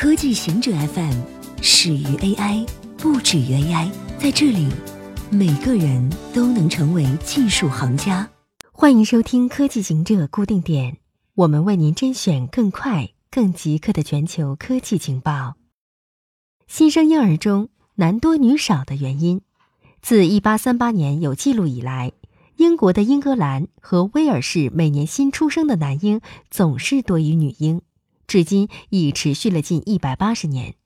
科技行者 FM 始于 AI，不止于 AI。在这里，每个人都能成为技术行家。欢迎收听科技行者固定点，我们为您甄选更快、更即刻的全球科技情报。新生婴儿中男多女少的原因，自1838年有记录以来，英国的英格兰和威尔士每年新出生的男婴总是多于女婴。至今已持续了近一百八十年，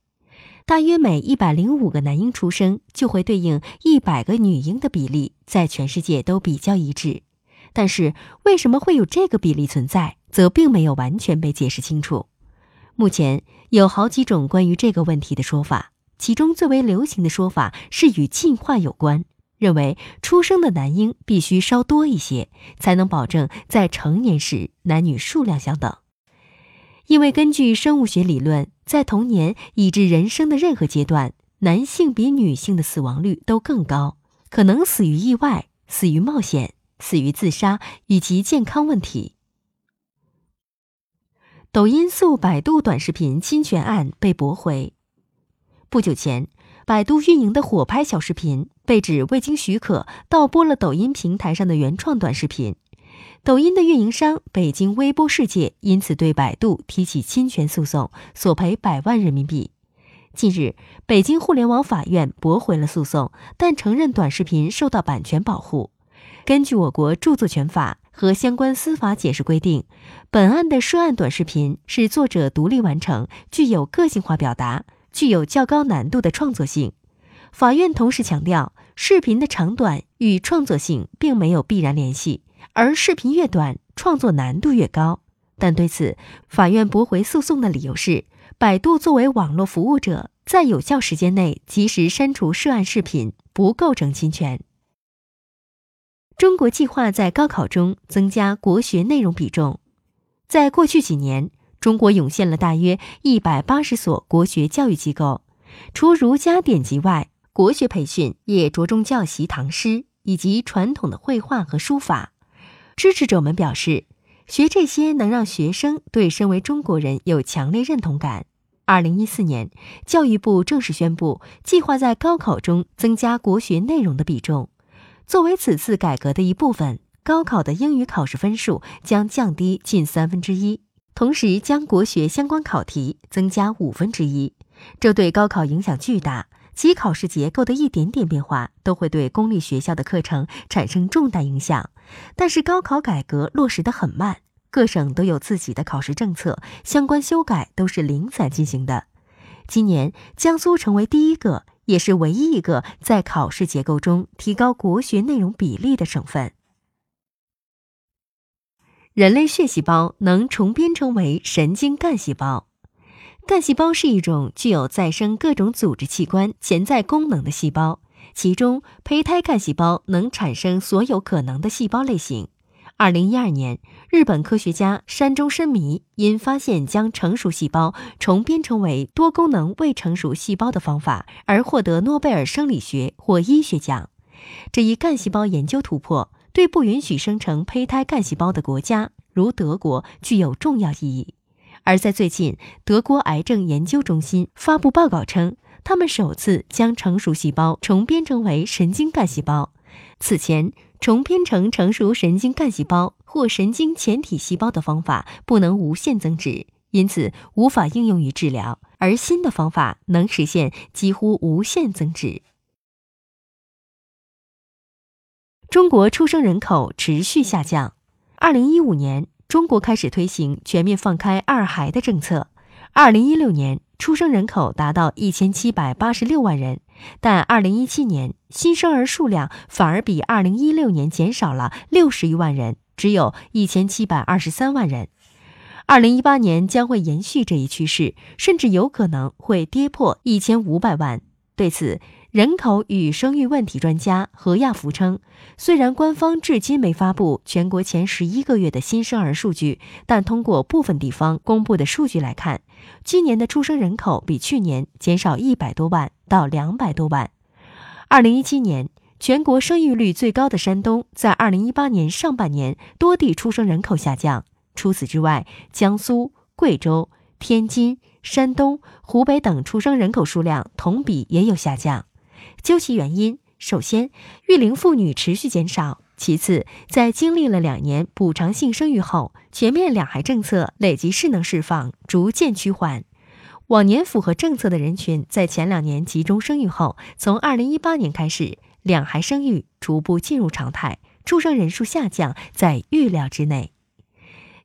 大约每一百零五个男婴出生就会对应一百个女婴的比例，在全世界都比较一致。但是，为什么会有这个比例存在，则并没有完全被解释清楚。目前有好几种关于这个问题的说法，其中最为流行的说法是与进化有关，认为出生的男婴必须稍多一些，才能保证在成年时男女数量相等。因为根据生物学理论，在童年以至人生的任何阶段，男性比女性的死亡率都更高，可能死于意外、死于冒险、死于自杀以及健康问题。抖音诉百度短视频侵权案被驳回。不久前，百度运营的火拍小视频被指未经许可盗播了抖音平台上的原创短视频。抖音的运营商北京微播世界因此对百度提起侵权诉讼，索赔百万人民币。近日，北京互联网法院驳回了诉讼，但承认短视频受到版权保护。根据我国著作权法和相关司法解释规定，本案的涉案短视频是作者独立完成，具有个性化表达，具有较高难度的创作性。法院同时强调，视频的长短与创作性并没有必然联系。而视频越短，创作难度越高。但对此，法院驳回诉讼的理由是，百度作为网络服务者，在有效时间内及时删除涉案视频，不构成侵权。中国计划在高考中增加国学内容比重。在过去几年，中国涌现了大约一百八十所国学教育机构，除儒家典籍外，国学培训也着重教习唐诗以及传统的绘画和书法。支持者们表示，学这些能让学生对身为中国人有强烈认同感。二零一四年，教育部正式宣布，计划在高考中增加国学内容的比重。作为此次改革的一部分，高考的英语考试分数将降低近三分之一，同时将国学相关考题增加五分之一。这对高考影响巨大。其考试结构的一点点变化都会对公立学校的课程产生重大影响，但是高考改革落实的很慢，各省都有自己的考试政策，相关修改都是零散进行的。今年，江苏成为第一个，也是唯一一个在考试结构中提高国学内容比例的省份。人类血细胞能重编成为神经干细胞。干细胞是一种具有再生各种组织器官潜在功能的细胞，其中胚胎干细胞能产生所有可能的细胞类型。二零一二年，日本科学家山中伸弥因发现将成熟细胞重编成为多功能未成熟细胞的方法，而获得诺贝尔生理学或医学奖。这一干细胞研究突破，对不允许生成胚胎干细胞的国家，如德国，具有重要意义。而在最近，德国癌症研究中心发布报告称，他们首次将成熟细胞重编成为神经干细胞。此前，重编成成熟神经干细胞或神经前体细胞的方法不能无限增殖，因此无法应用于治疗。而新的方法能实现几乎无限增殖。中国出生人口持续下降，二零一五年。中国开始推行全面放开二孩的政策。二零一六年出生人口达到一千七百八十六万人，但二零一七年新生儿数量反而比二零一六年减少了六十余万人，只有一千七百二十三万人。二零一八年将会延续这一趋势，甚至有可能会跌破一千五百万。对此，人口与生育问题专家何亚福称，虽然官方至今没发布全国前十一个月的新生儿数据，但通过部分地方公布的数据来看，今年的出生人口比去年减少一百多万到两百多万。二零一七年，全国生育率最高的山东，在二零一八年上半年多地出生人口下降。除此之外，江苏、贵州、天津。山东、湖北等出生人口数量同比也有下降。究其原因，首先，育龄妇女持续减少；其次，在经历了两年补偿性生育后，全面两孩政策累计势能释放逐渐趋缓。往年符合政策的人群，在前两年集中生育后，从二零一八年开始，两孩生育逐步进入常态，出生人数下降在预料之内。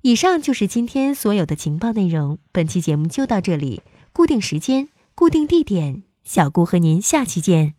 以上就是今天所有的情报内容，本期节目就到这里，固定时间，固定地点，小姑和您下期见。